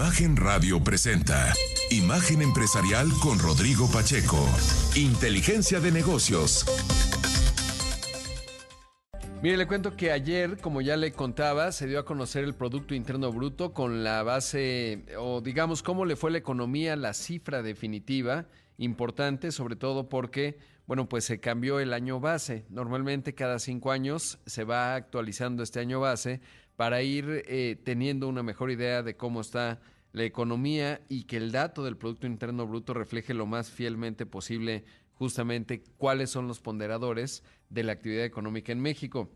Imagen Radio presenta Imagen Empresarial con Rodrigo Pacheco. Inteligencia de negocios. Mire, le cuento que ayer, como ya le contaba, se dio a conocer el Producto Interno Bruto con la base, o digamos, cómo le fue la economía, la cifra definitiva, importante, sobre todo porque, bueno, pues se cambió el año base. Normalmente cada cinco años se va actualizando este año base para ir eh, teniendo una mejor idea de cómo está la economía y que el dato del Producto Interno Bruto refleje lo más fielmente posible justamente cuáles son los ponderadores de la actividad económica en México.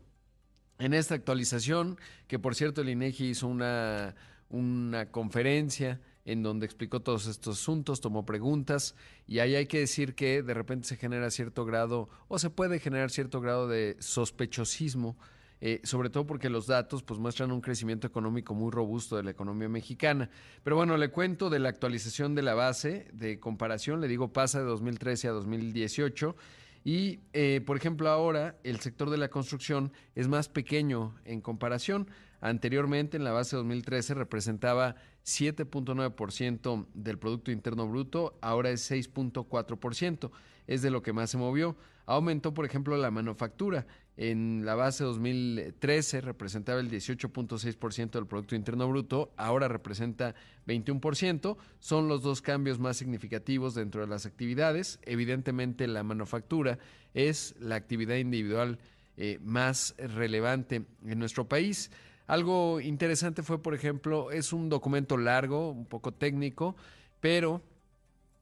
En esta actualización, que por cierto el INEGI hizo una, una conferencia en donde explicó todos estos asuntos, tomó preguntas y ahí hay que decir que de repente se genera cierto grado o se puede generar cierto grado de sospechosismo eh, sobre todo porque los datos pues, muestran un crecimiento económico muy robusto de la economía mexicana. Pero bueno, le cuento de la actualización de la base de comparación, le digo pasa de 2013 a 2018. Y, eh, por ejemplo, ahora el sector de la construcción es más pequeño en comparación. Anteriormente, en la base 2013, representaba 7.9% del Producto Interno Bruto, ahora es 6.4%, es de lo que más se movió. Aumentó, por ejemplo, la manufactura. En la base 2013 representaba el 18.6% del Producto Interno Bruto, ahora representa 21%. Son los dos cambios más significativos dentro de las actividades. Evidentemente, la manufactura es la actividad individual eh, más relevante en nuestro país. Algo interesante fue, por ejemplo, es un documento largo, un poco técnico, pero,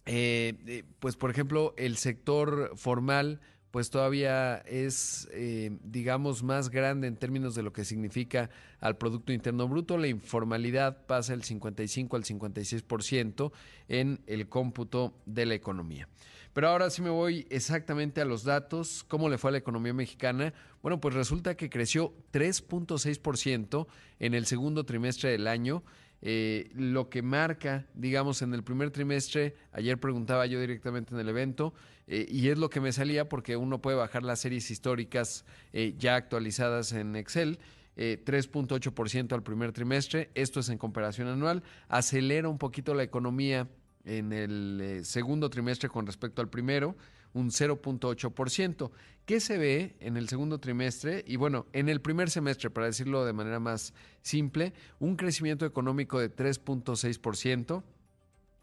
eh, eh, pues, por ejemplo, el sector formal, pues todavía es, eh, digamos, más grande en términos de lo que significa al Producto Interno Bruto. La informalidad pasa del 55 al 56% en el cómputo de la economía. Pero ahora sí me voy exactamente a los datos. ¿Cómo le fue a la economía mexicana? Bueno, pues resulta que creció 3.6% en el segundo trimestre del año. Eh, lo que marca, digamos, en el primer trimestre, ayer preguntaba yo directamente en el evento, eh, y es lo que me salía porque uno puede bajar las series históricas eh, ya actualizadas en Excel. 3.8% al primer trimestre, esto es en comparación anual, acelera un poquito la economía en el eh, segundo trimestre con respecto al primero, un 0.8%. ¿Qué se ve en el segundo trimestre? Y bueno, en el primer semestre, para decirlo de manera más simple, un crecimiento económico de 3.6%,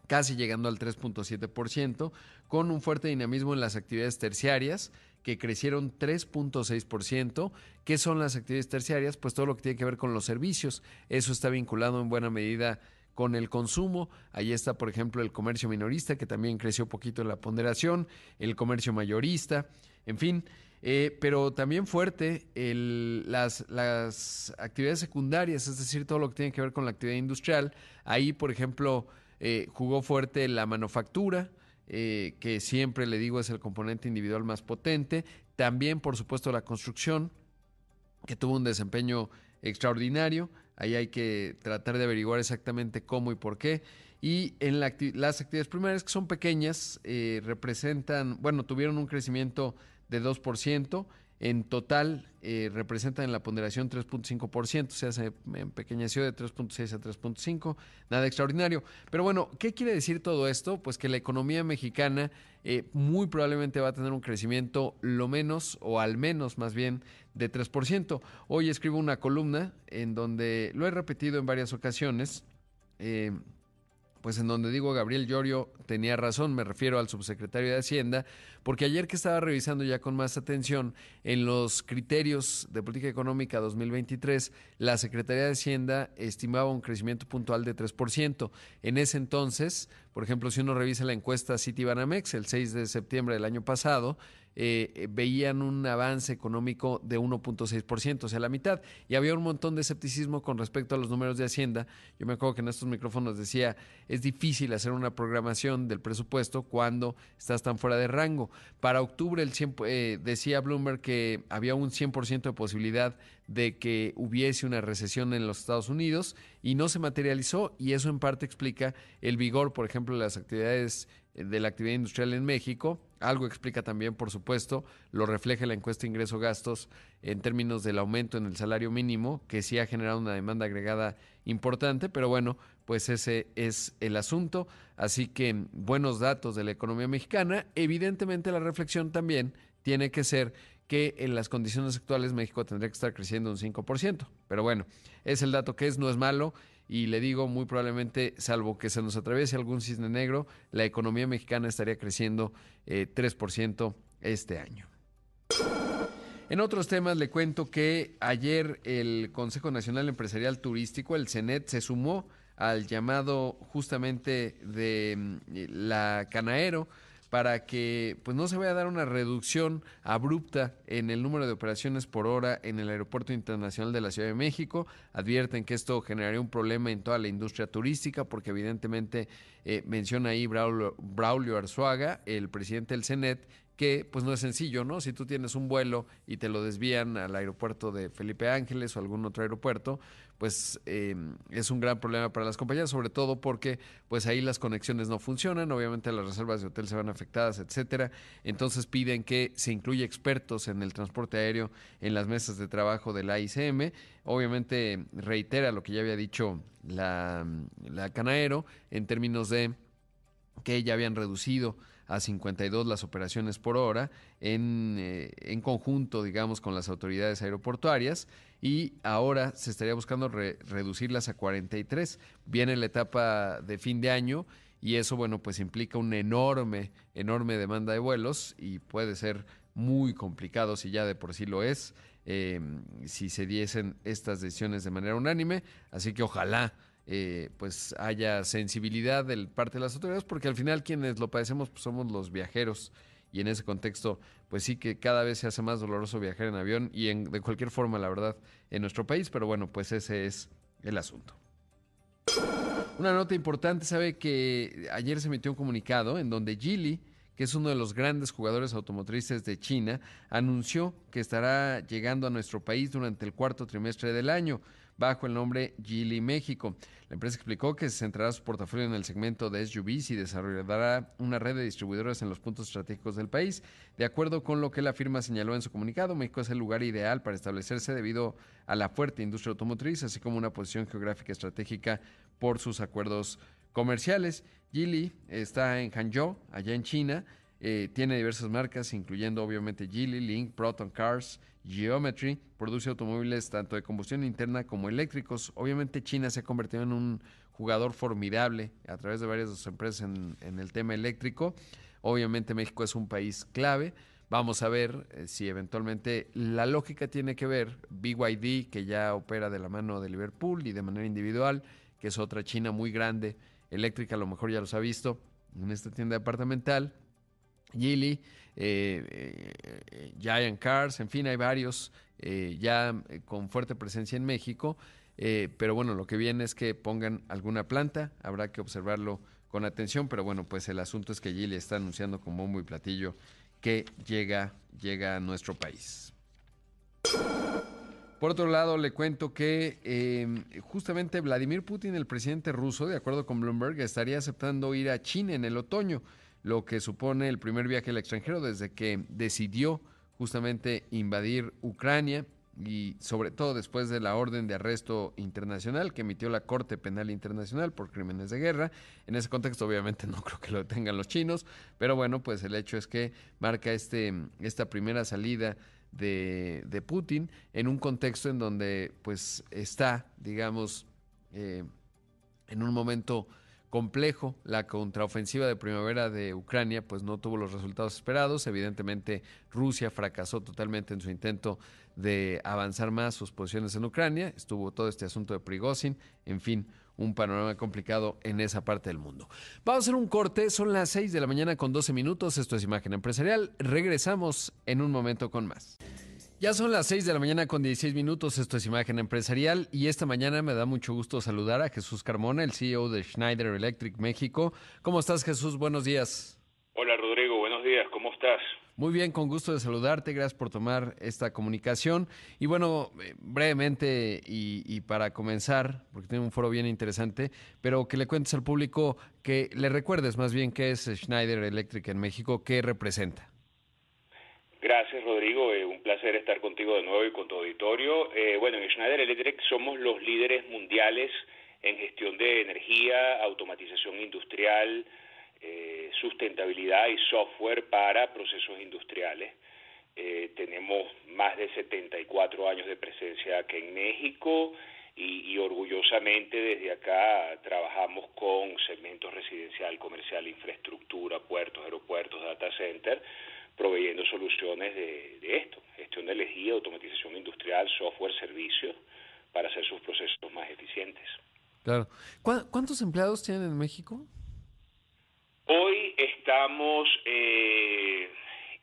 casi llegando al 3.7%, con un fuerte dinamismo en las actividades terciarias, que crecieron 3.6%. ¿Qué son las actividades terciarias? Pues todo lo que tiene que ver con los servicios. Eso está vinculado en buena medida con el consumo. Ahí está, por ejemplo, el comercio minorista, que también creció poquito en la ponderación, el comercio mayorista, en fin. Eh, pero también fuerte las, las, actividades secundarias, es decir, todo lo que tiene que ver con la actividad industrial. Ahí, por ejemplo, eh, jugó fuerte la manufactura, eh, que siempre le digo es el componente individual más potente. También, por supuesto, la construcción, que tuvo un desempeño extraordinario. Ahí hay que tratar de averiguar exactamente cómo y por qué. Y en las actividades primarias, que son pequeñas, eh, representan, bueno, tuvieron un crecimiento de 2%. En total eh, representan en la ponderación 3.5%, se hace en pequeñeció de 3.6 a 3.5, nada extraordinario. Pero bueno, ¿qué quiere decir todo esto? Pues que la economía mexicana eh, muy probablemente va a tener un crecimiento lo menos, o al menos más bien, de 3%. Hoy escribo una columna en donde lo he repetido en varias ocasiones. Eh, pues en donde digo Gabriel Llorio tenía razón, me refiero al subsecretario de Hacienda, porque ayer que estaba revisando ya con más atención en los criterios de política económica 2023, la Secretaría de Hacienda estimaba un crecimiento puntual de 3%. En ese entonces, por ejemplo, si uno revisa la encuesta Citibanamex el 6 de septiembre del año pasado, eh, eh, veían un avance económico de 1.6%, o sea, la mitad. Y había un montón de escepticismo con respecto a los números de Hacienda. Yo me acuerdo que en estos micrófonos decía, es difícil hacer una programación del presupuesto cuando estás tan fuera de rango. Para octubre, el eh, decía Bloomberg que había un 100% de posibilidad de que hubiese una recesión en los Estados Unidos y no se materializó y eso en parte explica el vigor, por ejemplo, de las actividades de la actividad industrial en México. Algo explica también, por supuesto, lo refleja la encuesta ingreso-gastos en términos del aumento en el salario mínimo, que sí ha generado una demanda agregada importante, pero bueno, pues ese es el asunto. Así que buenos datos de la economía mexicana. Evidentemente la reflexión también tiene que ser que en las condiciones actuales México tendría que estar creciendo un 5%. Pero bueno, es el dato que es, no es malo. Y le digo, muy probablemente, salvo que se nos atraviese algún cisne negro, la economía mexicana estaría creciendo 3% eh, este año. En otros temas le cuento que ayer el Consejo Nacional Empresarial Turístico, el CENET, se sumó al llamado justamente de mm, la Canaero para que pues no se vaya a dar una reducción abrupta en el número de operaciones por hora en el Aeropuerto Internacional de la Ciudad de México. Advierten que esto generaría un problema en toda la industria turística porque evidentemente eh, menciona ahí Braulio, Braulio Arzuaga, el presidente del CENET, que pues no es sencillo, ¿no? Si tú tienes un vuelo y te lo desvían al aeropuerto de Felipe Ángeles o algún otro aeropuerto, pues eh, es un gran problema para las compañías, sobre todo porque pues ahí las conexiones no funcionan, obviamente las reservas de hotel se van afectadas, etcétera. Entonces piden que se incluya expertos en el transporte aéreo en las mesas de trabajo de la ICM. Obviamente reitera lo que ya había dicho la, la Canaero en términos de que ya habían reducido a 52 las operaciones por hora en, eh, en conjunto, digamos, con las autoridades aeroportuarias y ahora se estaría buscando reducirlas a 43. Viene la etapa de fin de año y eso, bueno, pues implica una enorme, enorme demanda de vuelos y puede ser muy complicado si ya de por sí lo es, eh, si se diesen estas decisiones de manera unánime. Así que ojalá eh, pues haya sensibilidad de parte de las autoridades, porque al final quienes lo padecemos pues, somos los viajeros. Y en ese contexto, pues sí que cada vez se hace más doloroso viajar en avión y en, de cualquier forma, la verdad, en nuestro país, pero bueno, pues ese es el asunto. Una nota importante, sabe que ayer se emitió un comunicado en donde Geely, que es uno de los grandes jugadores automotrices de China, anunció que estará llegando a nuestro país durante el cuarto trimestre del año bajo el nombre Geely México. La empresa explicó que se centrará su portafolio en el segmento de SUVs y desarrollará una red de distribuidores en los puntos estratégicos del país. De acuerdo con lo que la firma señaló en su comunicado, México es el lugar ideal para establecerse debido a la fuerte industria automotriz, así como una posición geográfica estratégica por sus acuerdos comerciales. Geely está en Hangzhou, allá en China. Eh, tiene diversas marcas, incluyendo obviamente Geely, Link, Proton Cars, Geometry produce automóviles tanto de combustión interna como eléctricos. Obviamente China se ha convertido en un jugador formidable a través de varias de sus empresas en, el tema eléctrico. Obviamente México es un país clave. Vamos a ver eh, si eventualmente la lógica tiene que ver BYD, que ya opera de la mano de Liverpool y de manera individual, que es otra China muy grande, eléctrica, a lo mejor ya los ha visto en esta tienda departamental. Geely, eh, eh, Giant Cars, en fin, hay varios eh, ya con fuerte presencia en México. pero bueno, lo que viene es que pongan alguna planta, habrá que observarlo con atención, pero bueno, pues el asunto es que Geely está anunciando con bombo y platillo que llega, llega a nuestro país. Por otro lado, le cuento que justamente Vladimir Putin, el presidente ruso, de acuerdo con Bloomberg, estaría aceptando ir a China en el otoño lo que supone el primer viaje al extranjero desde que decidió justamente invadir Ucrania y sobre todo después de la orden de arresto internacional que emitió la Corte Penal Internacional por crímenes de guerra. En ese contexto obviamente no creo que lo tengan los chinos, pero bueno, pues el hecho es que marca este, esta primera salida de, de Putin en un contexto en donde pues está, digamos, eh, en un momento complejo. La contraofensiva de primavera de Ucrania pues no tuvo los resultados esperados. Evidentemente Rusia fracasó totalmente en su intento de avanzar más sus posiciones en Ucrania. Estuvo todo este asunto de Prigozhin. En fin, un panorama complicado en esa parte del mundo. Vamos a hacer un corte. Son las 6 de la mañana con 12 minutos. Esto es Imagen Empresarial. Regresamos en un momento con más. Ya son las 6 de la mañana con 16 minutos, esto es Imagen Empresarial y esta mañana me da mucho gusto saludar a Jesús Carmona, el CEO de Schneider Electric México. ¿Cómo estás Jesús? Buenos días. Hola Rodrigo, buenos días, ¿cómo estás? Muy bien, con gusto de saludarte. Gracias por tomar esta comunicación. Y bueno, eh, brevemente y, para comenzar, porque tiene un foro bien interesante, pero que le cuentes al público, que le recuerdes más bien qué es Schneider Electric en México, qué representa. Gracias, Rodrigo. Eh, un placer estar contigo de nuevo y con tu auditorio. Eh, bueno, en Schneider Electric somos los líderes mundiales en gestión de energía, automatización industrial, eh, sustentabilidad y software para procesos industriales. Eh, tenemos más de 74 años de presencia aquí en México y, orgullosamente desde acá trabajamos con segmentos residencial, comercial, infraestructura, puertos, aeropuertos, data center, soluciones de, de esto, gestión de energía, automatización industrial, software, servicios, para hacer sus procesos más eficientes. Claro. ¿Cuántos empleados tienen en México? Hoy estamos, eh,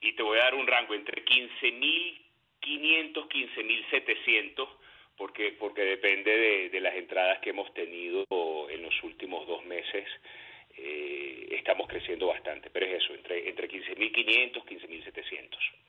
y te voy a dar un rango, entre 15.500, 15.700, porque, porque depende de, las entradas que hemos tenido en los últimos dos meses. Eh, estamos creciendo bastante, pero es eso, entre, entre 15.500, 15.700.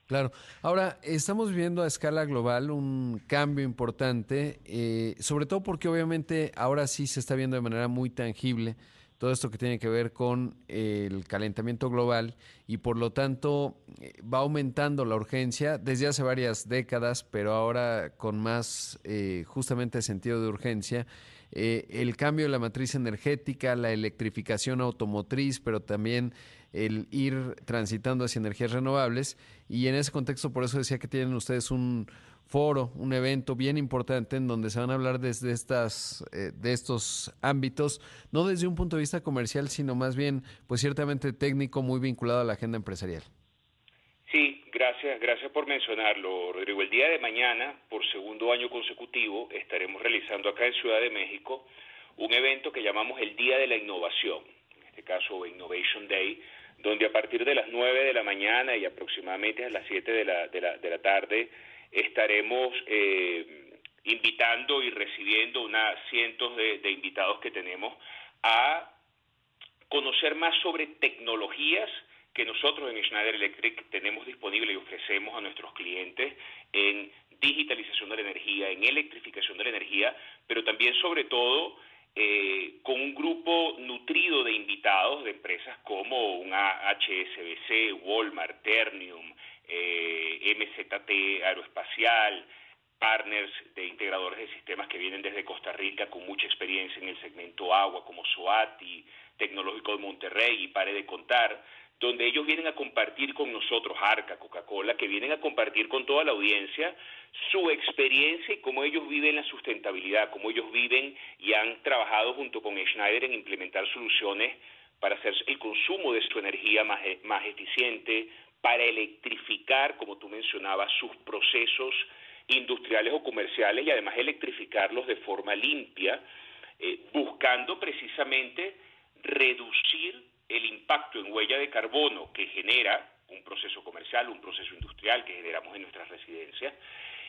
Claro. Ahora, estamos viendo a escala global un cambio importante, eh, sobre todo porque obviamente ahora sí se está viendo de manera muy tangible todo esto que tiene que ver con el calentamiento global y por lo tanto eh, va aumentando la urgencia desde hace varias décadas, pero ahora con más eh, justamente sentido de urgencia. Eh, el cambio de la matriz energética, la electrificación automotriz, pero también el ir transitando hacia energías renovables. Y en ese contexto, por eso decía que tienen ustedes un, foro, un evento bien importante en donde se van a hablar desde estas, eh, de estos ámbitos, no desde un punto de vista comercial, sino más bien, pues ciertamente técnico, muy vinculado a la agenda empresarial. Sí, gracias, gracias por mencionarlo, Rodrigo. El día de mañana, por segundo año consecutivo, estaremos realizando acá en Ciudad de México un evento que llamamos el Día de la Innovación, en este caso Innovation Day, donde a partir de las 9 de la mañana y aproximadamente a las 7 de la, de la, de tarde estaremos eh, invitando y recibiendo unas cientos de, invitados que tenemos a conocer más sobre tecnologías que nosotros en Schneider Electric tenemos disponible y ofrecemos a nuestros clientes en digitalización de la energía, en electrificación de la energía, pero también sobre todo eh, con un grupo nutrido de invitados de empresas como una HSBC, Walmart, Ternium, eh, MZT Aeroespacial, partners de integradores de sistemas que vienen desde Costa Rica con mucha experiencia en el segmento agua, como SOATI, Tecnológico de Monterrey y pare de contar, donde ellos vienen a compartir con nosotros, Arca, Coca-Cola, que vienen a compartir con toda la audiencia su experiencia y cómo ellos viven la sustentabilidad, cómo ellos viven y han trabajado junto con Schneider en implementar soluciones para hacer el consumo de su energía más, más eficiente, para electrificar, como tú mencionabas, sus procesos industriales o comerciales y además electrificarlos de forma limpia, eh, buscando precisamente reducir el impacto en huella de carbono que genera un proceso comercial, un proceso industrial que generamos en nuestras residencias,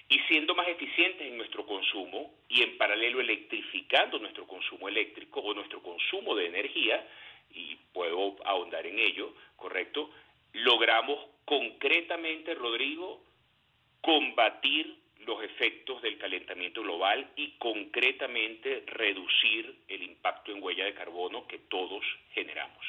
y siendo más eficientes en nuestro consumo y en paralelo electrificando nuestro consumo eléctrico o nuestro consumo de energía, y puedo ahondar en ello, ¿correcto? logramos concretamente, Rodrigo, combatir los efectos del calentamiento global y concretamente reducir el impacto en huella de carbono que todos generamos.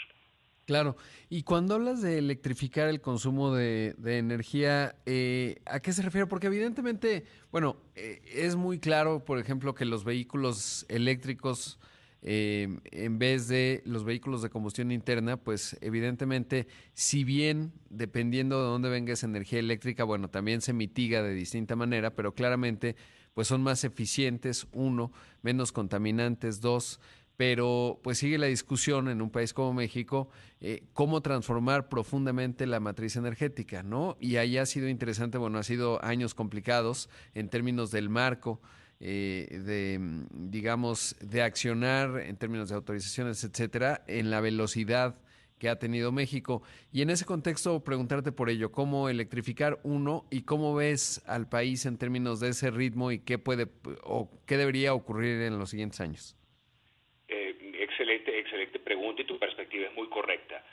Claro, y cuando hablas de electrificar el consumo de, energía, eh, ¿a qué se refiere? Porque evidentemente, bueno, eh, es muy claro, por ejemplo, que los vehículos eléctricos eh, en vez de los vehículos de combustión interna, pues evidentemente, si bien dependiendo de dónde venga esa energía eléctrica, bueno, también se mitiga de distinta manera, pero claramente, pues son más eficientes, uno, menos contaminantes, dos, pero pues sigue la discusión en un país como México, eh, cómo transformar profundamente la matriz energética, ¿no? Y ahí ha sido interesante, bueno, ha sido años complicados en términos del marco eh, de, digamos, de accionar en términos de autorizaciones, etcétera, en la velocidad que ha tenido México. Y en ese contexto, preguntarte por ello, ¿cómo electrificar uno y cómo ves al país en términos de ese ritmo y qué puede o qué debería ocurrir en los siguientes años? Eh, excelente, excelente pregunta y tu perspectiva es muy correcta.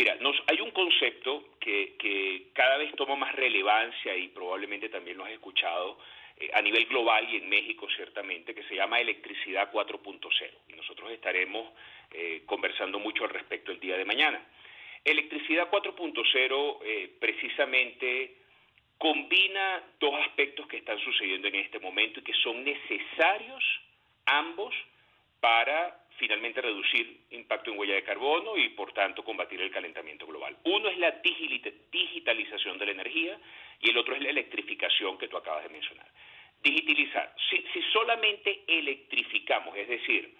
Mira, nos, hay un concepto que, cada vez toma más relevancia y probablemente también lo has escuchado eh, a nivel global y en México ciertamente, que se llama electricidad 4.0. Y nosotros estaremos eh, conversando mucho al respecto el día de mañana. Electricidad 4.0 eh, precisamente combina dos aspectos que están sucediendo en este momento y que son necesarios ambos para finalmente reducir impacto en huella de carbono y por tanto combatir el calentamiento global. Uno es la digitalización de la energía y el otro es la electrificación que tú acabas de mencionar. Digitalizar, si, solamente electrificamos, es decir,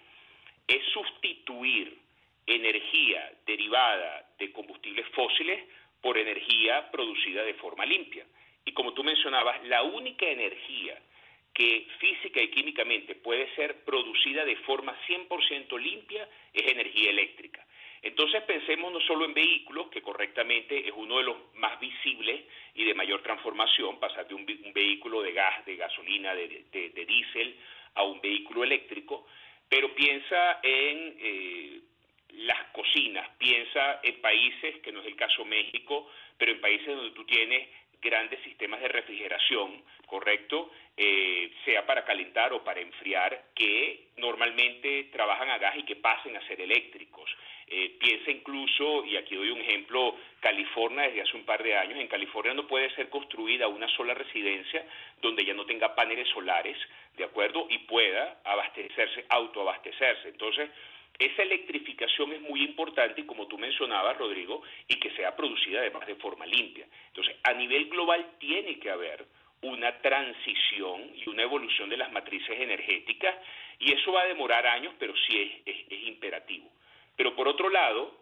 es sustituir energía derivada de combustibles fósiles por energía producida de forma limpia. Y como tú mencionabas, la única energía que física y químicamente puede ser producida de forma 100% limpia es energía eléctrica. Entonces pensemos no solo en vehículos, que correctamente es uno de los más visibles y de mayor transformación, pasar de un, vehículo de gas, de gasolina, de, de, diésel a un vehículo eléctrico, pero piensa en eh, las cocinas, piensa en países, que no es el caso México, pero en países donde tú tienes grandes sistemas de refrigeración, ¿correcto? Eh, sea para calentar o para enfriar, que normalmente trabajan a gas y que pasen a ser eléctricos. Eh, piensa incluso, y aquí doy un ejemplo, California desde hace un par de años, en California no puede ser construida una sola residencia donde ya no tenga paneles solares, ¿de acuerdo? Y pueda abastecerse, autoabastecerse. Entonces, esa electrificación es muy importante y como tú mencionabas, Rodrigo, y que sea producida además de forma limpia. Entonces, a nivel global tiene que haber una transición y una evolución de las matrices energéticas y eso va a demorar años, pero sí es, es imperativo. Pero por otro lado,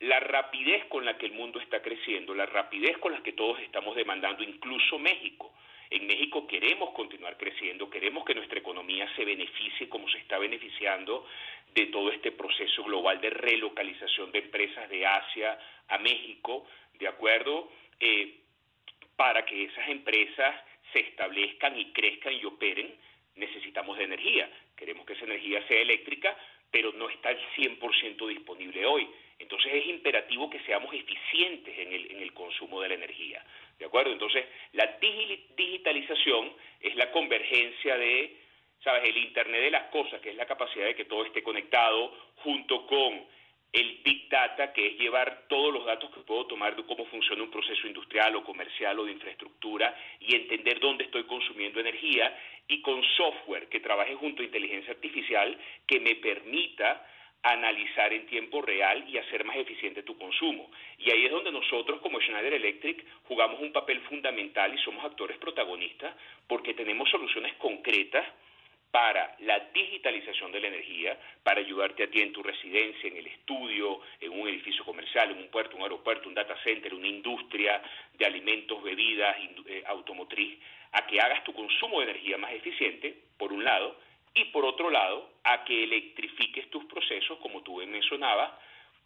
la rapidez con la que el mundo está creciendo, la rapidez con la que todos estamos demandando, incluso México, en México queremos continuar creciendo, queremos que nuestra economía se beneficie como se está beneficiando de todo este proceso global de relocalización de empresas de Asia a México, ¿de acuerdo? Eh, para que esas empresas se establezcan y crezcan y operen, necesitamos de energía. Queremos que esa energía sea eléctrica, pero no está al 100% disponible hoy. Entonces es imperativo que seamos eficientes en el, en el consumo de la energía. ¿De acuerdo? Entonces, la digitalización es la convergencia de, ¿sabes?, el Internet de las cosas, que es la capacidad de que todo esté conectado, junto con el Big Data, que es llevar todos los datos que puedo tomar de cómo funciona un proceso industrial o comercial o de infraestructura y entender dónde estoy consumiendo energía, y con software que trabaje junto a inteligencia artificial que me permita analizar en tiempo real y hacer más eficiente tu consumo. Y ahí es donde nosotros como Schneider Electric jugamos un papel fundamental y somos actores protagonistas porque tenemos soluciones concretas para la digitalización de la energía, para ayudarte a ti en tu residencia, en el estudio, en un edificio comercial, en un puerto, un aeropuerto, un data center, una industria de alimentos, bebidas, eh, automotriz, a que hagas tu consumo de energía más eficiente, por un lado, y por otro lado, a que electrifiques tus procesos, como tú mencionabas,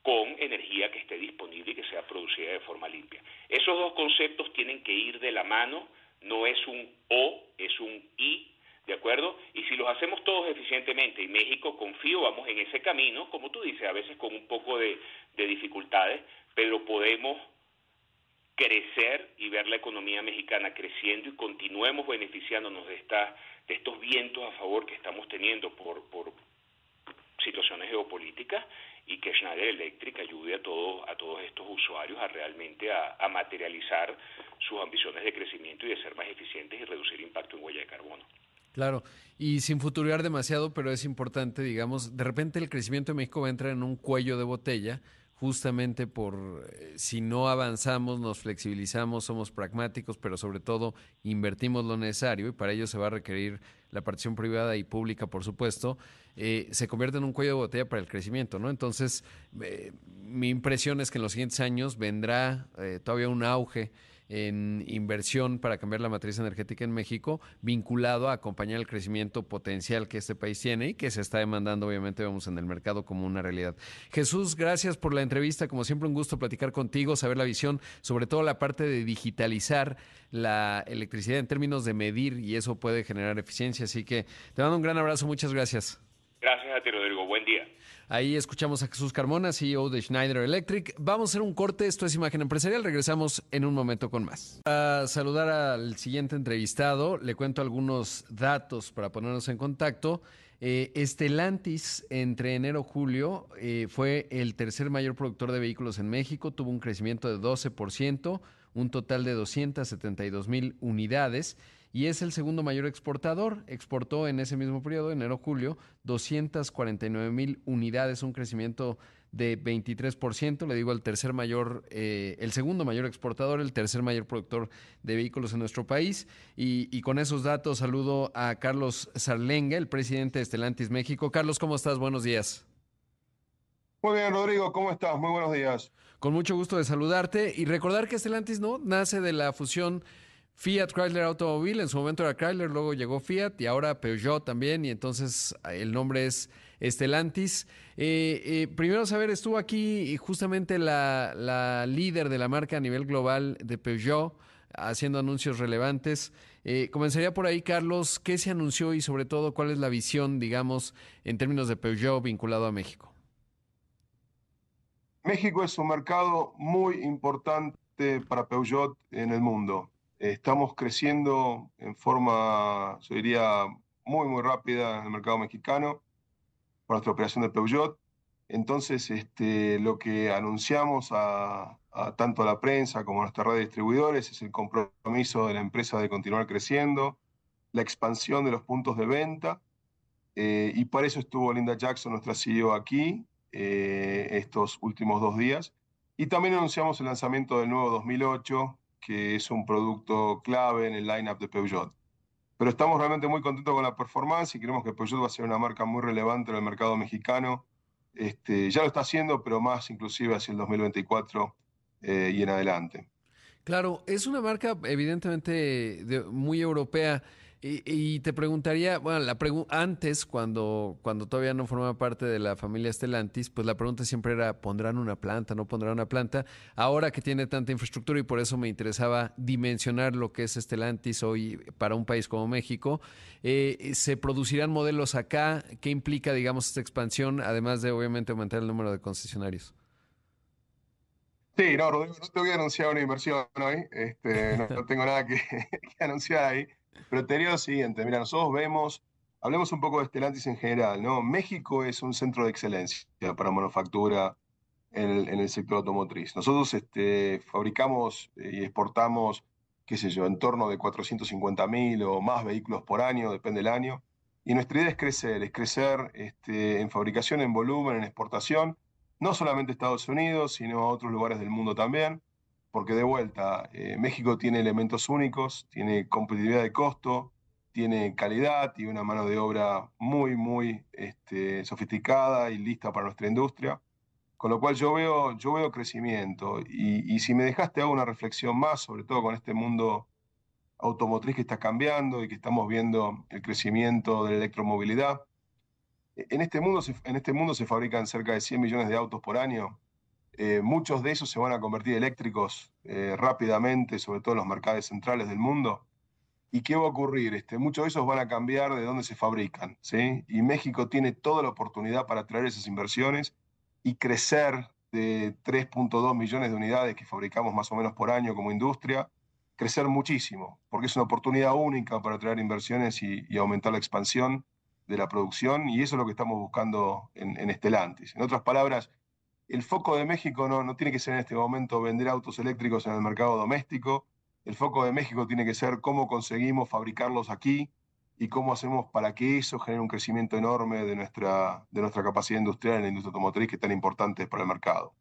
con energía que esté disponible y que sea producida de forma limpia. Esos dos conceptos tienen que ir de la mano, no es un o, es un y, ¿de acuerdo? Y si los hacemos todos eficientemente, y México, confío, vamos en ese camino, como tú dices, a veces con un poco de, de dificultades, pero podemos crecer y ver la economía mexicana creciendo y continuemos beneficiándonos de esta de estos vientos a favor que estamos teniendo por, por situaciones geopolíticas y que Schneider Electric ayude a todos a todos estos usuarios a realmente a, materializar sus ambiciones de crecimiento y de ser más eficientes y reducir impacto en huella de carbono. Claro, y sin futurear demasiado, pero es importante, digamos, de repente el crecimiento de México va a entrar en un cuello de botella justamente por eh, si no avanzamos, nos flexibilizamos, somos pragmáticos, pero sobre todo invertimos lo necesario y para ello se va a requerir la partición privada y pública, por supuesto, eh, se convierte en un cuello de botella para el crecimiento, ¿no? Entonces, eh, mi impresión es que en los siguientes años vendrá todavía un auge en inversión para cambiar la matriz energética en México, vinculado a acompañar el crecimiento potencial que este país tiene y que se está demandando, obviamente, vamos en el mercado como una realidad. Jesús, gracias por la entrevista. Como siempre, un gusto platicar contigo, saber la visión, sobre todo la parte de digitalizar la electricidad en términos de medir y eso puede generar eficiencia. Así que te mando un gran abrazo. Muchas gracias. Gracias a ti, Rodrigo. Buen día. Ahí escuchamos a Jesús Carmona, CEO de Schneider Electric. Vamos a hacer un corte. Esto es Imagen Empresarial. Regresamos en un momento con más. A saludar al siguiente entrevistado, le cuento algunos datos para ponernos en contacto. Eh, Estelantis, entre enero y julio, eh, fue el tercer mayor productor de vehículos en México. Tuvo un crecimiento de 12%, un total de 272 mil unidades y es el segundo mayor exportador. Exportó en ese mismo periodo, enero-julio, 249 mil unidades, un crecimiento de 23%. Le digo, el tercer mayor, eh, el segundo mayor exportador, el tercer mayor productor de vehículos en nuestro país. Y, con esos datos saludo a Carlos Sarlenga, el presidente de Estelantis México. Carlos, ¿cómo estás? Buenos días. Muy bien, Rodrigo, ¿cómo estás? Muy buenos días. Con mucho gusto de saludarte y recordar que Estelantis no nace de la fusión Fiat Chrysler Automobile, en su momento era Chrysler, luego llegó Fiat y ahora Peugeot también, y entonces el nombre es Estelantis. Eh, eh, primero saber, estuvo aquí justamente la, líder de la marca a nivel global de Peugeot, haciendo anuncios relevantes. Eh, comenzaría por ahí, Carlos, ¿qué se anunció y sobre todo cuál es la visión, digamos, en términos de Peugeot vinculado a México? México es un mercado muy importante para Peugeot en el mundo. Estamos creciendo en forma, yo diría, muy, muy rápida en el mercado mexicano por nuestra operación de Peugeot. Entonces, este, lo que anunciamos a, tanto a la prensa como a nuestra red de distribuidores es el compromiso de la empresa de continuar creciendo, la expansión de los puntos de venta, eh, y por eso estuvo Linda Jackson, nuestra CEO, aquí eh, estos últimos dos días. Y también anunciamos el lanzamiento del nuevo 2008, que es un producto clave en el lineup de Peugeot. Pero estamos realmente muy contentos con la performance y creemos que Peugeot va a ser una marca muy relevante en el mercado mexicano. Este, ya lo está haciendo, pero más inclusive hacia el 2024 eh, y en adelante. Claro, es una marca evidentemente muy europea. Y, te preguntaría, bueno, la antes, cuando, cuando todavía no formaba parte de la familia Stellantis, pues la pregunta siempre era, ¿pondrán una planta? ¿No pondrán una planta? Ahora que tiene tanta infraestructura y por eso me interesaba dimensionar lo que es Stellantis hoy para un país como México, eh, ¿se producirán modelos acá? ¿Qué implica, digamos, esta expansión, además de obviamente aumentar el número de concesionarios? Sí, no, Rodrigo, no te voy a anunciar una inversión hoy, este, no, tengo nada que anunciar ahí. Pero te diría lo siguiente, mira, nosotros vemos, hablemos un poco de Stellantis en general, ¿no? México es un centro de excelencia para manufactura en el, sector automotriz. Nosotros este, fabricamos eh, y exportamos, qué sé yo, en torno de 450 mil o más vehículos por año, depende del año. Y nuestra idea es crecer, es crecer este, en fabricación, en volumen, en exportación, no solamente a Estados Unidos, sino a otros lugares del mundo también porque de vuelta, eh, México tiene elementos únicos, tiene competitividad de costo, tiene calidad y una mano de obra muy, muy este, sofisticada y lista para nuestra industria. Con lo cual yo veo, yo veo crecimiento. Y, si me dejaste hago una reflexión más, sobre todo con este mundo automotriz que está cambiando y que estamos viendo el crecimiento de la electromovilidad. En este mundo en este mundo se fabrican cerca de 100 millones de autos por año eh, muchos de esos se van a convertir eléctricos eh, rápidamente, sobre todo en los mercados centrales del mundo. ¿Y qué va a ocurrir? Este, muchos de esos van a cambiar de dónde se fabrican. ¿sí? Y México tiene toda la oportunidad para traer esas inversiones y crecer de 3.2 millones de unidades que fabricamos más o menos por año como industria, crecer muchísimo, porque es una oportunidad única para traer inversiones y, aumentar la expansión de la producción, y eso es lo que estamos buscando en, en Estelantis. En otras palabras, el foco de México no, no tiene que ser en este momento vender autos eléctricos en el mercado doméstico. El foco de México tiene que ser cómo conseguimos fabricarlos aquí y cómo hacemos para que eso genere un crecimiento enorme de nuestra, de nuestra capacidad industrial en la industria automotriz que es tan importante para el mercado.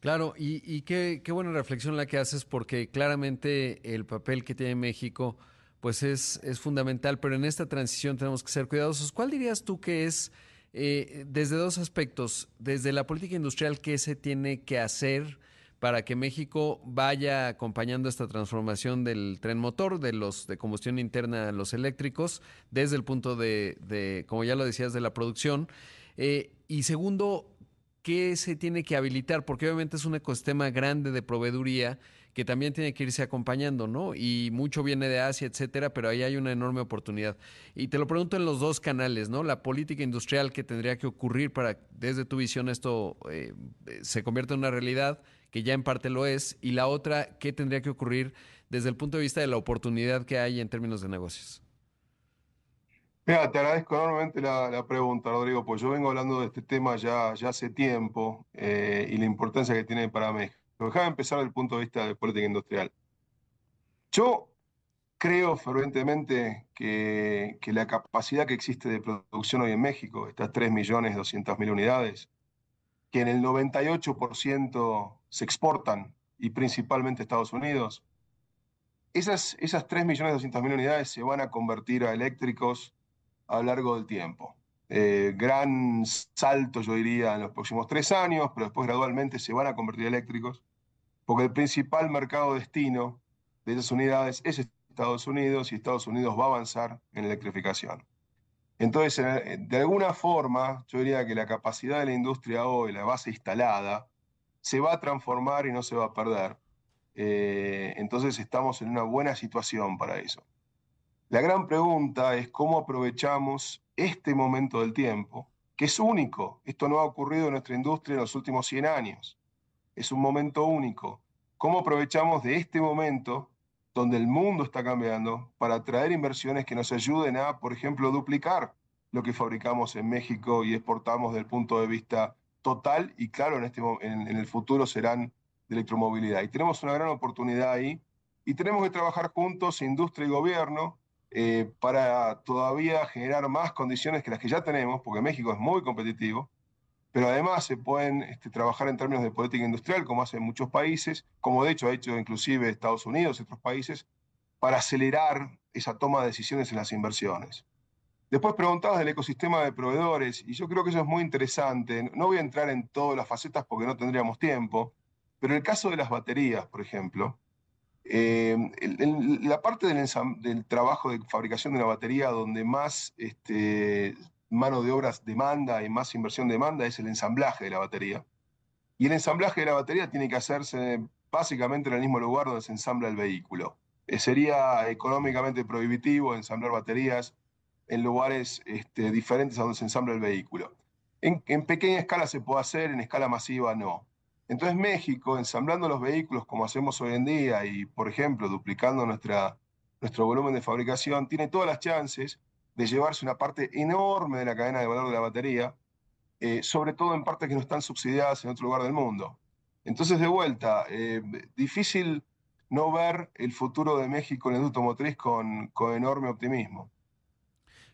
Claro, y, qué, qué, buena reflexión la que haces porque claramente el papel que tiene México pues es, es fundamental, pero en esta transición tenemos que ser cuidadosos. ¿Cuál dirías tú que es eh, desde dos aspectos. Desde la política industrial, ¿qué se tiene que hacer para que México vaya acompañando esta transformación del tren motor, de los de combustión interna a los eléctricos, desde el punto de, como ya lo decías, de la producción? Eh, y segundo, ¿qué se tiene que habilitar? Porque obviamente es un ecosistema grande de proveeduría que también tiene que irse acompañando, ¿no? Y mucho viene de Asia, etcétera, pero ahí hay una enorme oportunidad. Y te lo pregunto en los dos canales, ¿no? La política industrial que tendría que ocurrir para, desde tu visión, esto eh, se convierta en una realidad, que ya en parte lo es, y la otra, ¿qué tendría que ocurrir desde el punto de vista de la oportunidad que hay en términos de negocios? Mira, te agradezco enormemente la, pregunta, Rodrigo, pues yo vengo hablando de este tema ya, ya hace tiempo eh, y la importancia que tiene para México. Déjame empezar desde el punto de vista de política industrial. Yo creo fervientemente que, que, la capacidad que existe de producción hoy en México, estas 3.200.000 unidades, que en el 98% se exportan y principalmente a Estados Unidos, esas, esas 3.200.000 unidades se van a convertir a eléctricos a lo largo del tiempo. Eh, gran salto, yo diría, en los próximos tres años, pero después gradualmente se van a convertir eléctricos, porque el principal mercado destino de esas unidades es Estados Unidos y Estados Unidos va a avanzar en electrificación. Entonces, de alguna forma, yo diría que la capacidad de la industria hoy, la base instalada, se va a transformar y no se va a perder. Eh, entonces estamos en una buena situación para eso. La gran pregunta es cómo aprovechamos este momento del tiempo, que es único. Esto no ha ocurrido en nuestra industria en los últimos 100 años. Es un momento único. ¿Cómo aprovechamos de este momento donde el mundo está cambiando para traer inversiones que nos ayuden a, por ejemplo, duplicar lo que fabricamos en México y exportamos desde el punto de vista total y claro, en, este, en, en el futuro serán de electromovilidad. Y tenemos una gran oportunidad ahí y tenemos que trabajar juntos, industria y gobierno, eh, para todavía generar más condiciones que las que ya tenemos, porque México es muy competitivo, pero además se pueden este, trabajar en términos de política industrial, como hacen muchos países, como de hecho ha hecho inclusive Estados Unidos y otros países, para acelerar esa toma de decisiones en las inversiones. Después preguntabas del ecosistema de proveedores, y yo creo que eso es muy interesante. No voy a entrar en todas las facetas porque no tendríamos tiempo, pero el caso de las baterías, por ejemplo, eh, la parte del, trabajo de fabricación de la batería donde más este, mano de obras demanda y más inversión demanda es el ensamblaje de la batería. Y el ensamblaje de la batería tiene que hacerse básicamente en el mismo lugar donde se ensambla el vehículo. Eh, sería económicamente prohibitivo ensamblar baterías en lugares este, diferentes a donde se ensambla el vehículo. en pequeña escala se puede hacer, en escala masiva no. Entonces México, ensamblando los vehículos como hacemos hoy en día y, por ejemplo, duplicando nuestra, nuestro volumen de fabricación, tiene todas las chances de llevarse una parte enorme de la cadena de valor de la batería, eh, sobre todo en partes que no están subsidiadas en otro lugar del mundo. Entonces, de vuelta, eh, difícil no ver el futuro de México en el automotriz con, con enorme optimismo.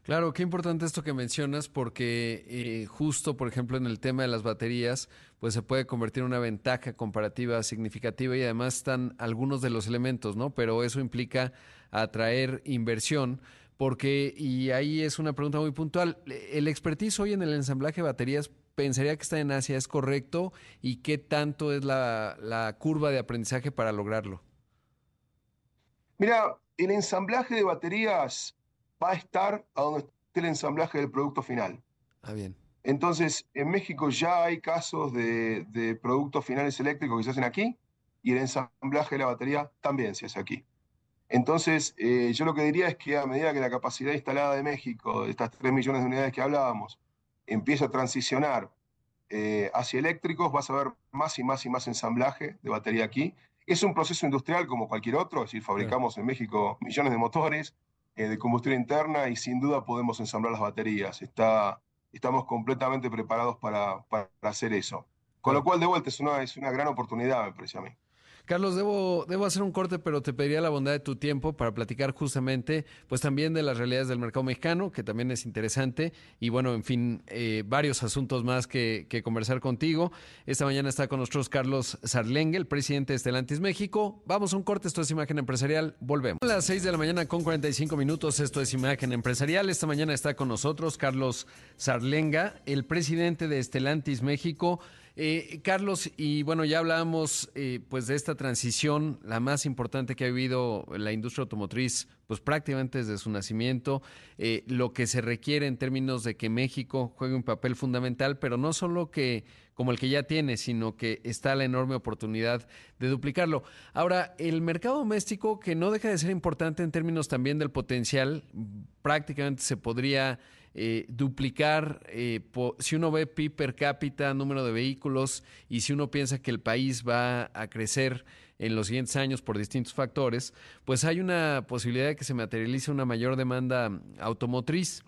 Claro, qué importante esto que mencionas porque eh, justo, por ejemplo, en el tema de las baterías, pues se puede convertir en una ventaja comparativa significativa y además están algunos de los elementos, ¿no? Pero eso implica atraer inversión porque, y ahí es una pregunta muy puntual, ¿el expertise hoy en el ensamblaje de baterías pensaría que está en Asia es correcto y qué tanto es la, la curva de aprendizaje para lograrlo? Mira, el ensamblaje de baterías va a estar a donde esté el ensamblaje del producto final. Ah, bien. Entonces, en México ya hay casos de, productos finales eléctricos que se hacen aquí y el ensamblaje de la batería también se hace aquí. Entonces, eh, yo lo que diría es que a medida que la capacidad instalada de México, de estas 3 millones de unidades que hablábamos, empieza a transicionar eh, hacia eléctricos, vas a ver más y más y más ensamblaje de batería aquí. Es un proceso industrial como cualquier otro, es decir, fabricamos en México millones de motores, eh, de combustión interna y sin duda podemos ensamblar las baterías. Está, estamos completamente preparados para, para hacer eso. Con lo cual, de vuelta, es una, es una gran oportunidad, me parece a mí. Carlos, debo, debo hacer un corte, pero te pediría la bondad de tu tiempo para platicar justamente, pues también de las realidades del mercado mexicano, que también es interesante, y bueno, en fin, eh, varios asuntos más que, conversar contigo. Esta mañana está con nosotros Carlos Sarlengue, el presidente de Estelantis México. Vamos a un corte, esto es Imagen Empresarial, volvemos. A las 6 de la mañana con 45 minutos, esto es Imagen Empresarial. Esta mañana está con nosotros Carlos Sarlenga, el presidente de Estelantis México. Eh, Carlos, y bueno, ya hablábamos eh, pues de esta transición, la más importante que ha vivido la industria automotriz, pues prácticamente desde su nacimiento, eh, lo que se requiere en términos de que México juegue un papel fundamental, pero no solo que como el que ya tiene, sino que está la enorme oportunidad de duplicarlo. Ahora, el mercado doméstico, que no deja de ser importante en términos también del potencial, prácticamente se podría eh, duplicar, eh, si uno ve PIB per cápita, número de vehículos, y si uno piensa que el país va a crecer en los siguientes años por distintos factores, pues hay una posibilidad de que se materialice una mayor demanda automotriz.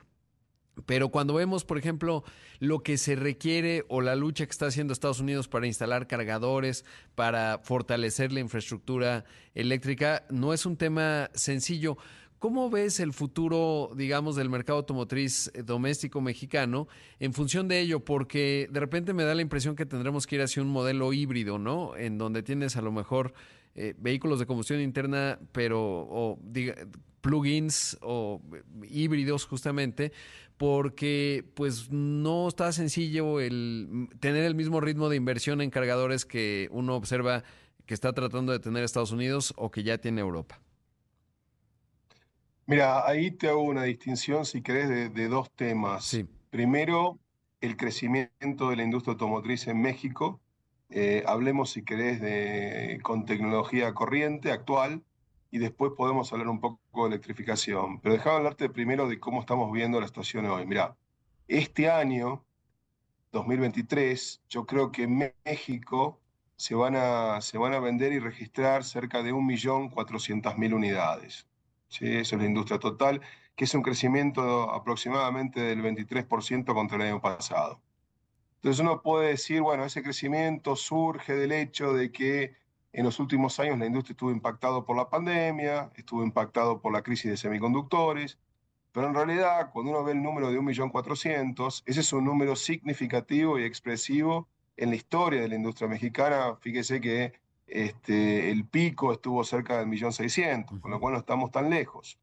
Pero cuando vemos, por ejemplo, lo que se requiere o la lucha que está haciendo Estados Unidos para instalar cargadores, para fortalecer la infraestructura eléctrica, no es un tema sencillo. ¿Cómo ves el futuro, digamos, del mercado automotriz eh, doméstico mexicano en función de ello? Porque de repente me da la impresión que tendremos que ir hacia un modelo híbrido, ¿no? En donde tienes a lo mejor eh, vehículos de combustión interna, pero o plugins o eh, híbridos justamente, porque pues no está sencillo el tener el mismo ritmo de inversión en cargadores que uno observa que está tratando de tener Estados Unidos o que ya tiene Europa. Mira, ahí te hago una distinción, si querés, de, dos temas. Primero, el crecimiento de la industria automotriz en México. Eh, hablemos, si querés, de, con tecnología corriente actual y después podemos hablar un poco de electrificación. Pero déjame hablarte primero de cómo estamos viendo la situación hoy. Mira, este año, 2023, yo creo que en México se van a, se van a vender y registrar cerca de 1.400.000 unidades. ¿Sí? Eso es la industria total, que es un crecimiento aproximadamente del 23% contra el año pasado. Entonces uno puede decir, bueno, ese crecimiento surge del hecho de que en los últimos años la industria estuvo impactado por la pandemia, estuvo impactado por la crisis de semiconductores, pero en realidad cuando uno ve el número de 1.400.000, ese es un número significativo y expresivo en la historia de la industria mexicana. Fíjese que este, el pico estuvo cerca del 1.600.000, con lo cual no estamos tan lejos.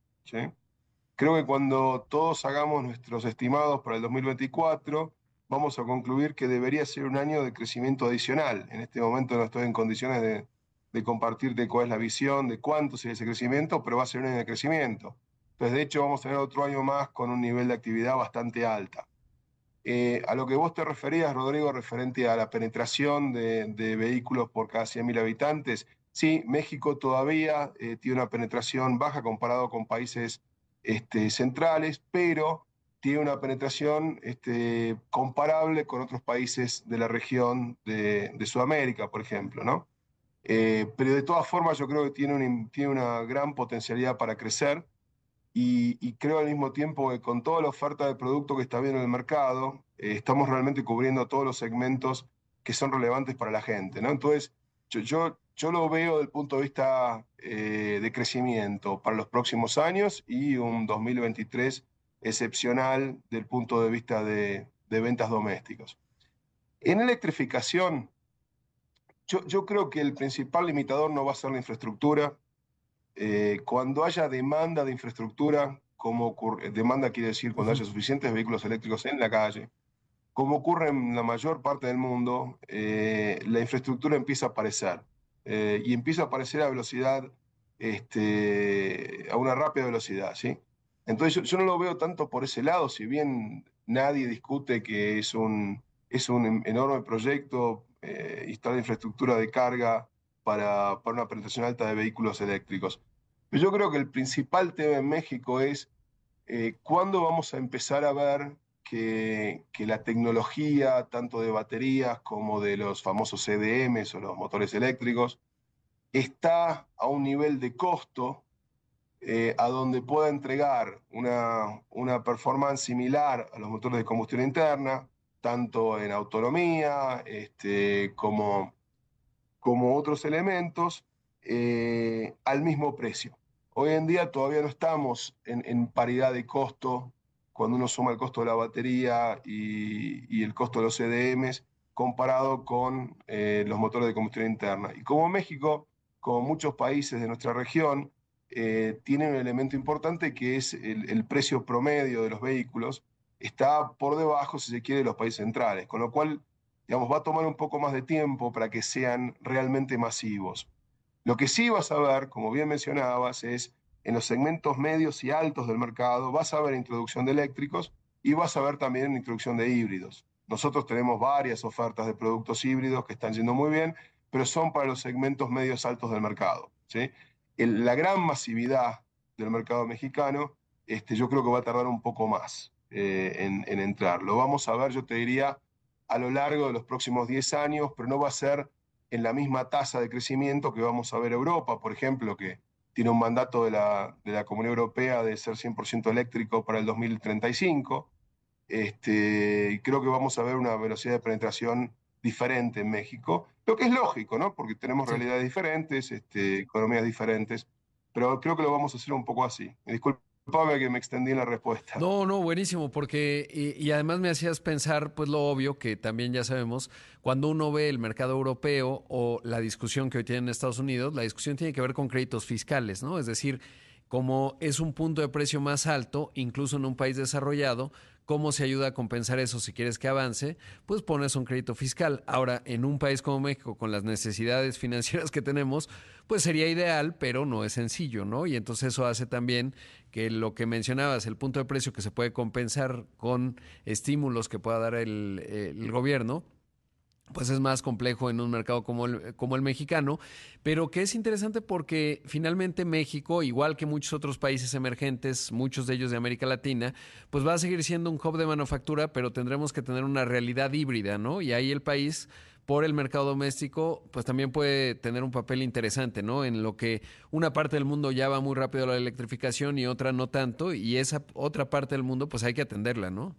Creo que cuando todos hagamos nuestros estimados para el 2024, vamos a concluir que debería ser un año de crecimiento adicional. En este momento no estoy en condiciones de, de compartirte cuál es la visión, de cuánto sería ese crecimiento, pero va a ser un año de crecimiento. Entonces, de hecho, vamos a tener otro año más con un nivel de actividad bastante alta. Eh, a lo que vos te referías, Rodrigo, referente a la penetración de, vehículos por cada 100.000 habitantes, sí, México todavía eh, tiene una penetración baja comparado con países este, centrales, pero tiene una penetración este, comparable con otros países de la región de, Sudamérica, por ejemplo, ¿no? Eh, pero de todas formas yo creo que tiene una gran potencialidad para crecer y, creo al mismo tiempo que con toda la oferta de producto que está viendo en el mercado, eh, estamos realmente cubriendo todos los segmentos que son relevantes para la gente. ¿no? Entonces, yo, yo, yo lo veo desde el punto de vista eh, de crecimiento para los próximos años y un 2023 excepcional del punto de vista de, de ventas domésticos. En electrificación, yo, creo que el principal limitador no va a ser la infraestructura. Eh, cuando haya demanda de infraestructura, como ocurre, demanda quiere decir cuando haya suficientes vehículos eléctricos en la calle, como ocurre en la mayor parte del mundo, eh, la infraestructura empieza a aparecer. Eh, y empieza a aparecer a velocidad, este, a una rápida velocidad, ¿sí? Entonces yo, yo, no lo veo tanto por ese lado, si bien nadie discute que es un, es un enorme proyecto eh, instalar infraestructura de carga para, para, una penetración alta de vehículos eléctricos. Pero yo creo que el principal tema en México es eh, cuándo vamos a empezar a ver que, que, la tecnología, tanto de baterías como de los famosos CDMs o los motores eléctricos, está a un nivel de costo eh, a donde pueda entregar una, una performance similar a los motores de combustión interna, tanto en autonomía este, como, como otros elementos, eh, al mismo precio. Hoy en día todavía no estamos en, paridad de costo cuando uno suma el costo de la batería y, el costo de los CDMs comparado con eh, los motores de combustión interna. Y como México, como muchos países de nuestra región, eh, tiene un elemento importante que es el precio promedio de los vehículos, está por debajo, si se quiere, de los países centrales, con lo cual va a tomar un poco más de tiempo para que sean realmente masivos. Lo que sí vas a ver, como bien mencionabas, es en los segmentos medios y altos del mercado, vas a ver introducción de eléctricos y vas a ver también introducción de híbridos. Nosotros tenemos varias ofertas de productos híbridos que están yendo muy bien, pero son para los segmentos medios altos del mercado. ¿sí? la gran masividad del mercado mexicano, este, yo creo que va a tardar un poco más eh, en, en, entrar. Lo vamos a ver, yo te diría, a lo largo de los próximos 10 años, pero no va a ser en la misma tasa de crecimiento que vamos a ver Europa, por ejemplo, que tiene un mandato de la, de la Comunidad Europea de ser 100% eléctrico para el 2035. Este, creo que vamos a ver una velocidad de penetración diferente en México, lo que es lógico, ¿no? Porque tenemos realidades diferentes, este, economías diferentes, pero creo que lo vamos a hacer un poco así. Disculpame que me extendí en la respuesta. No, no, buenísimo, porque y, y, además me hacías pensar, pues lo obvio, que también ya sabemos, cuando uno ve el mercado europeo o la discusión que hoy tienen en Estados Unidos, la discusión tiene que ver con créditos fiscales, ¿no? Es decir, como es un punto de precio más alto, incluso en un país desarrollado, ¿Cómo se ayuda a compensar eso si quieres que avance? Pues pones un crédito fiscal. Ahora, en un país como México, con las necesidades financieras que tenemos, pues sería ideal, pero no es sencillo, ¿no? Y entonces eso hace también que lo que mencionabas, el punto de precio que se puede compensar con estímulos que pueda dar el, el gobierno, pues es más complejo en un mercado como el, como el mexicano, pero que es interesante porque finalmente México, igual que muchos otros países emergentes, muchos de ellos de América Latina, pues va a seguir siendo un hub de manufactura, pero tendremos que tener una realidad híbrida, ¿no? Y ahí el país por el mercado doméstico, pues también puede tener un papel interesante, ¿no? En lo que una parte del mundo ya va muy rápido a la electrificación y otra no tanto, y esa otra parte del mundo, pues hay que atenderla, ¿no?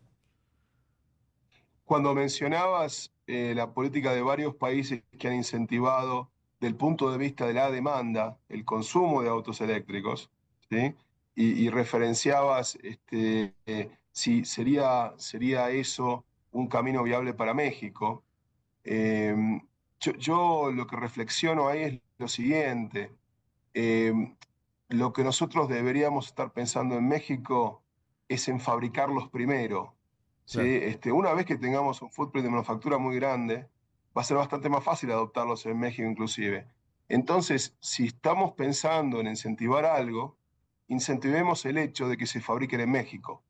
Cuando mencionabas eh, la política de varios países que han incentivado, del punto de vista de la demanda, el consumo de autos eléctricos, ¿sí? y, y, referenciabas este, eh, si sería, sería eso un camino viable para México. Eh, yo, yo, lo que reflexiono ahí es lo siguiente. lo que nosotros deberíamos estar pensando en México es en fabricarlos primero, ¿sí? Este, una vez que tengamos un footprint de manufactura muy grande, va a ser bastante más fácil adoptarlos en México inclusive. Entonces, si estamos pensando en incentivar algo, incentivemos el hecho de que se fabriquen en México.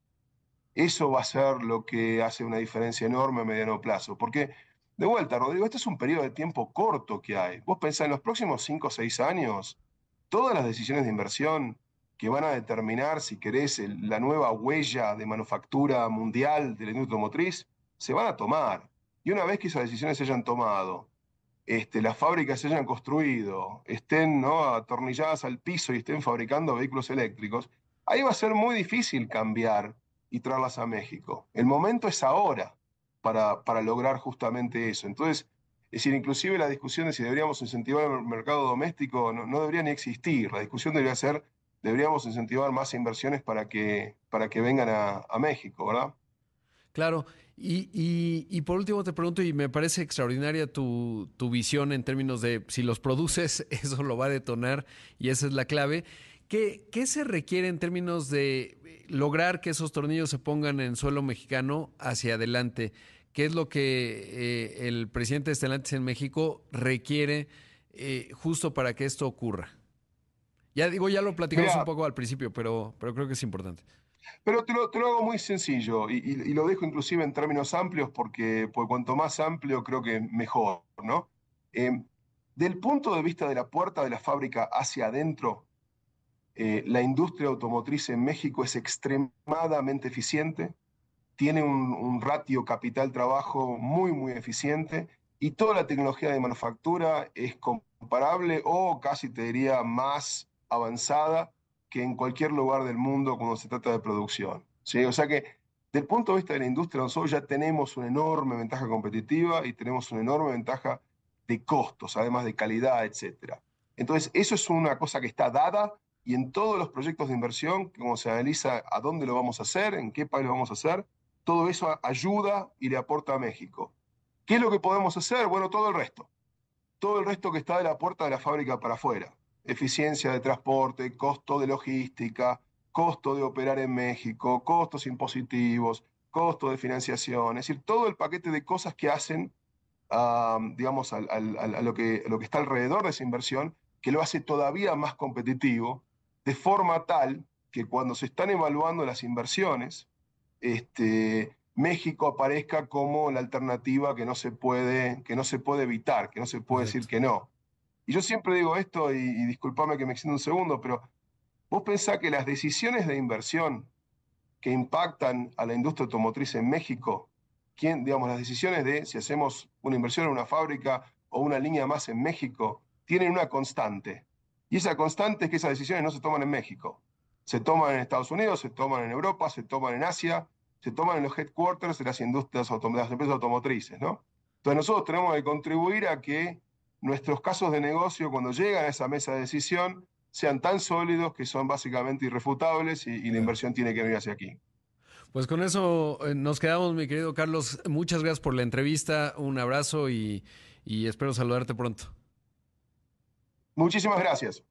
Eso va a ser lo que hace una diferencia enorme a mediano plazo. Porque, de vuelta, Rodrigo, este es un periodo de tiempo corto que hay. Vos pensás, en los próximos 5 o 6 años, todas las decisiones de inversión que van a determinar, si querés, la nueva huella de manufactura mundial de la industria automotriz, se van a tomar. Y una vez que esas decisiones se hayan tomado, este, las fábricas se hayan construido, estén ¿no? atornilladas al piso y estén fabricando vehículos eléctricos, ahí va a ser muy difícil cambiar y traerlas a México. El momento es ahora para, para lograr justamente eso. Entonces, es decir, inclusive la discusión de si deberíamos incentivar el mercado doméstico no, no debería ni existir. La discusión debería ser deberíamos incentivar más inversiones para que, para que vengan a, México, ¿verdad? Claro. Y, y, y, por último te pregunto, y me parece extraordinaria tu, tu, visión en términos de si los produces, eso lo va a detonar y esa es la clave. ¿Qué, ¿Qué, se requiere en términos de lograr que esos tornillos se pongan en suelo mexicano hacia adelante? ¿Qué es lo que eh, el presidente de Stellantis en México requiere eh, justo para que esto ocurra? Ya digo, ya lo platicamos Mira, un poco al principio, pero, pero creo que es importante. Pero te lo, te lo hago muy sencillo y, y, y, lo dejo inclusive en términos amplios porque, porque cuanto más amplio creo que mejor, ¿no? Eh, del punto de vista de la puerta de la fábrica hacia adentro, eh, la industria automotriz en México es extremadamente eficiente, tiene un, un ratio capital-trabajo muy, muy eficiente y toda la tecnología de manufactura es comparable o casi te diría más avanzada que en cualquier lugar del mundo cuando se trata de producción. ¿sí? O sea que, del punto de vista de la industria, nosotros ya tenemos una enorme ventaja competitiva y tenemos una enorme ventaja de costos, además de calidad, etc. Entonces, eso es una cosa que está dada y en todos los proyectos de inversión, como se analiza a dónde lo vamos a hacer, en qué país lo vamos a hacer, todo eso ayuda y le aporta a México. ¿Qué es lo que podemos hacer? Bueno, todo el resto. Todo el resto que está de la puerta de la fábrica para afuera eficiencia de transporte, costo de logística, costo de operar en México, costos impositivos, costo de financiación, es decir, todo el paquete de cosas que hacen digamos, a, lo que, lo que está alrededor de esa inversión, que lo hace todavía más competitivo, de forma tal que cuando se están evaluando las inversiones, este, México aparezca como la alternativa que no se puede, que no se puede evitar, que no se puede decir que no. Y yo siempre digo esto, y, y que me extienda un segundo, pero vos pensás que las decisiones de inversión que impactan a la industria automotriz en México, ¿quién, digamos, las decisiones de si hacemos una inversión en una fábrica o una línea más en México, tienen una constante. Y esa constante es que esas decisiones no se toman en México. Se toman en Estados Unidos, se toman en Europa, se toman en Asia, se toman en los headquarters de las industrias empresas automotrices, ¿no? Entonces nosotros tenemos que contribuir a que nuestros casos de negocio, cuando llegan a esa mesa de decisión, sean tan sólidos que son básicamente irrefutables y, la inversión tiene que venir hacia aquí. Pues con eso eh, nos quedamos, mi querido Carlos. Muchas gracias por la entrevista, un abrazo y espero saludarte pronto. Muchísimas gracias.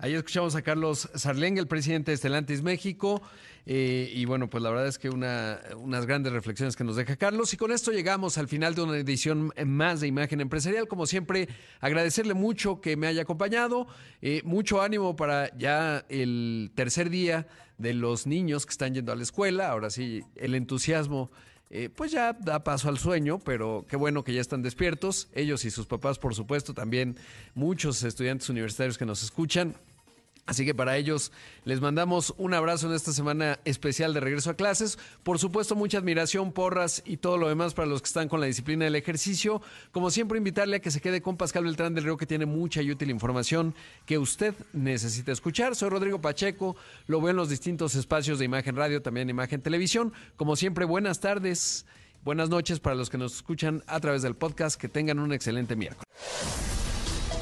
Ahí escuchamos a Carlos Sarleng, el presidente de Estelantis México. Eh, y bueno, pues la verdad es que una, unas grandes reflexiones que nos deja Carlos. Y con esto llegamos al final de una edición más de Imagen Empresarial. Como siempre, agradecerle mucho que me haya acompañado. Eh, mucho ánimo para ya el tercer día de los niños que están yendo a la escuela. Ahora sí, el entusiasmo eh, pues ya da paso al sueño, pero qué bueno que ya están despiertos. Ellos y sus papás, por supuesto, también muchos estudiantes universitarios que nos escuchan. Así que para ellos les mandamos un abrazo en esta semana especial de regreso a clases. Por supuesto, mucha admiración, porras y todo lo demás para los que están con la disciplina del ejercicio. Como siempre, invitarle a que se quede con Pascal Beltrán del Río, que tiene mucha y útil información que usted necesita escuchar. Soy Rodrigo Pacheco, lo veo en los distintos espacios de Imagen Radio, también Imagen Televisión. Como siempre, buenas tardes, buenas noches para los que nos escuchan a través del podcast. Que tengan un excelente miércoles.